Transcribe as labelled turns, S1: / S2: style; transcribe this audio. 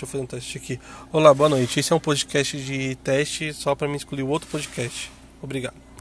S1: Deixa eu fazer um teste aqui. Olá, boa noite. Esse é um podcast de teste só para mim escolher outro podcast. Obrigado.